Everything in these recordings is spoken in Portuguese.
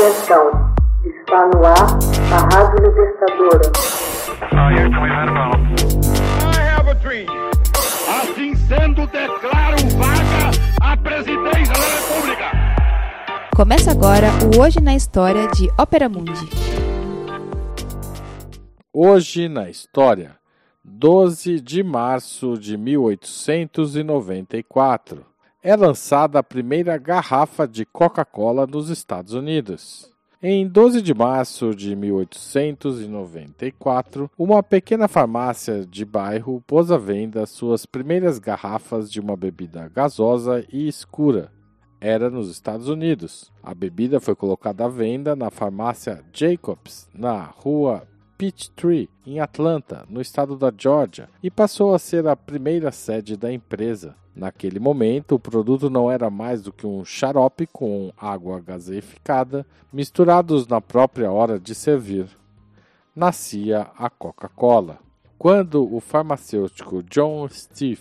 Atenção, está no ar a Rádio Libertadora. Assim sendo, declaro vaga a presidência da República. Começa agora o Hoje na História de Ópera Mundi. Hoje na História, 12 de março de 1894 é lançada a primeira garrafa de Coca-Cola nos Estados Unidos. Em 12 de março de 1894, uma pequena farmácia de bairro pôs à venda suas primeiras garrafas de uma bebida gasosa e escura. Era nos Estados Unidos. A bebida foi colocada à venda na farmácia Jacobs, na rua Peachtree, em Atlanta, no estado da Georgia, e passou a ser a primeira sede da empresa. Naquele momento, o produto não era mais do que um xarope com água gaseificada, misturados na própria hora de servir. Nascia a Coca-Cola. Quando o farmacêutico John Steve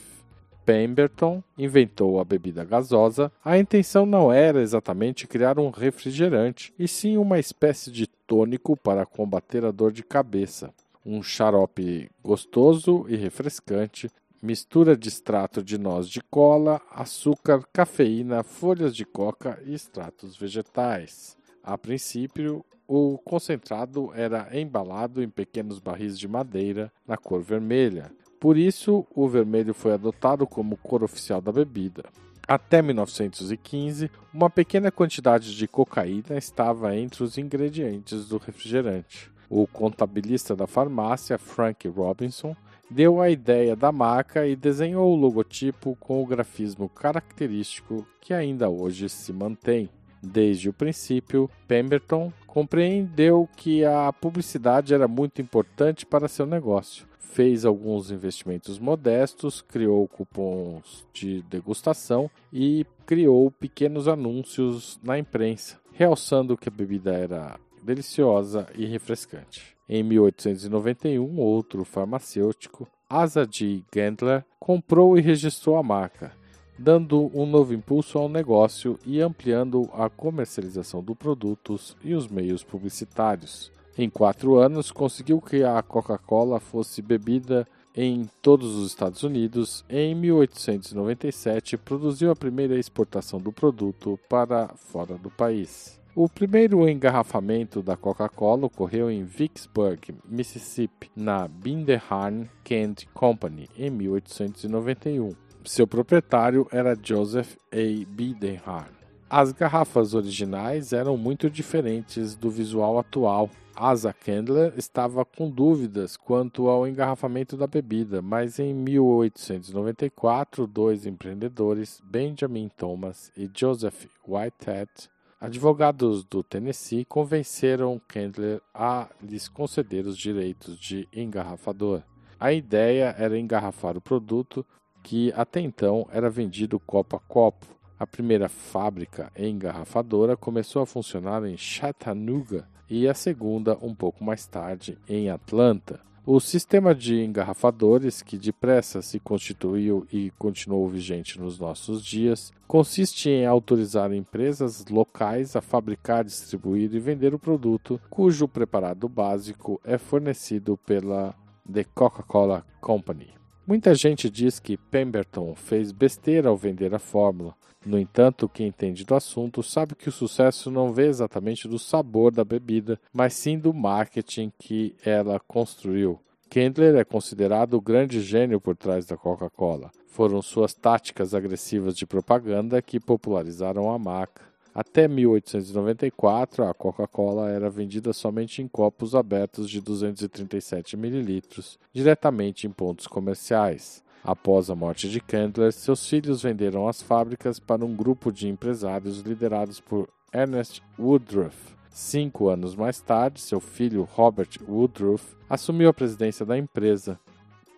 Pemberton inventou a bebida gasosa, a intenção não era exatamente criar um refrigerante, e sim uma espécie de tônico para combater a dor de cabeça. Um xarope gostoso e refrescante, mistura de extrato de noz de cola, açúcar, cafeína, folhas de coca e extratos vegetais. A princípio, o concentrado era embalado em pequenos barris de madeira na cor vermelha. Por isso, o vermelho foi adotado como cor oficial da bebida. Até 1915, uma pequena quantidade de cocaína estava entre os ingredientes do refrigerante. O contabilista da farmácia, Frank Robinson, deu a ideia da marca e desenhou o logotipo com o grafismo característico que ainda hoje se mantém. Desde o princípio, Pemberton compreendeu que a publicidade era muito importante para seu negócio. Fez alguns investimentos modestos, criou cupons de degustação e criou pequenos anúncios na imprensa, realçando que a bebida era deliciosa e refrescante. Em 1891, outro farmacêutico, Asa G. Gendler, comprou e registrou a marca, dando um novo impulso ao negócio e ampliando a comercialização dos produtos e os meios publicitários. Em quatro anos, conseguiu que a Coca-Cola fosse bebida em todos os Estados Unidos. Em 1897, produziu a primeira exportação do produto para fora do país. O primeiro engarrafamento da Coca-Cola ocorreu em Vicksburg, Mississippi, na Binderhahn Candy Company, em 1891. Seu proprietário era Joseph A. Binderhahn. As garrafas originais eram muito diferentes do visual atual. Asa Candler estava com dúvidas quanto ao engarrafamento da bebida, mas em 1894, dois empreendedores, Benjamin Thomas e Joseph Whitehead, Advogados do Tennessee convenceram Candler a lhes conceder os direitos de engarrafador. A ideia era engarrafar o produto que até então era vendido copo a copo. A primeira fábrica engarrafadora começou a funcionar em Chattanooga e a segunda um pouco mais tarde em Atlanta. O sistema de engarrafadores, que depressa se constituiu e continuou vigente nos nossos dias, consiste em autorizar empresas locais a fabricar, distribuir e vender o produto, cujo preparado básico é fornecido pela The Coca-Cola Company. Muita gente diz que Pemberton fez besteira ao vender a fórmula. No entanto, quem entende do assunto sabe que o sucesso não vem exatamente do sabor da bebida, mas sim do marketing que ela construiu. Kendler é considerado o grande gênio por trás da Coca-Cola. Foram suas táticas agressivas de propaganda que popularizaram a marca. Até 1894, a Coca-Cola era vendida somente em copos abertos de 237 ml, diretamente em pontos comerciais. Após a morte de Candler, seus filhos venderam as fábricas para um grupo de empresários liderados por Ernest Woodruff. Cinco anos mais tarde, seu filho Robert Woodruff assumiu a presidência da empresa.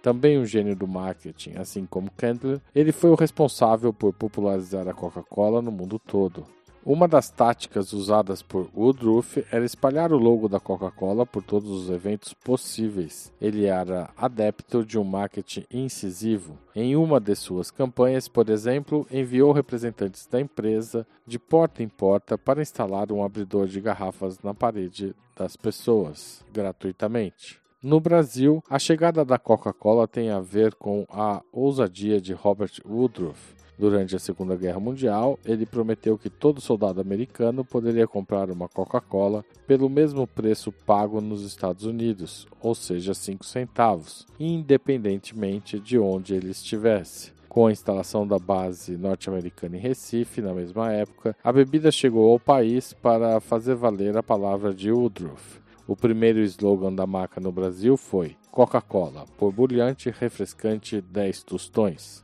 Também um gênio do marketing, assim como Candler, ele foi o responsável por popularizar a Coca-Cola no mundo todo. Uma das táticas usadas por Woodruff era espalhar o logo da Coca-Cola por todos os eventos possíveis. Ele era adepto de um marketing incisivo. Em uma de suas campanhas, por exemplo, enviou representantes da empresa de porta em porta para instalar um abridor de garrafas na parede das pessoas, gratuitamente. No Brasil, a chegada da Coca-Cola tem a ver com a ousadia de Robert Woodruff Durante a Segunda Guerra Mundial, ele prometeu que todo soldado americano poderia comprar uma Coca-Cola pelo mesmo preço pago nos Estados Unidos, ou seja, 5 centavos, independentemente de onde ele estivesse. Com a instalação da base norte-americana em Recife, na mesma época, a bebida chegou ao país para fazer valer a palavra de Woodruff. O primeiro slogan da marca no Brasil foi Coca-Cola, por brilhante refrescante 10 tostões.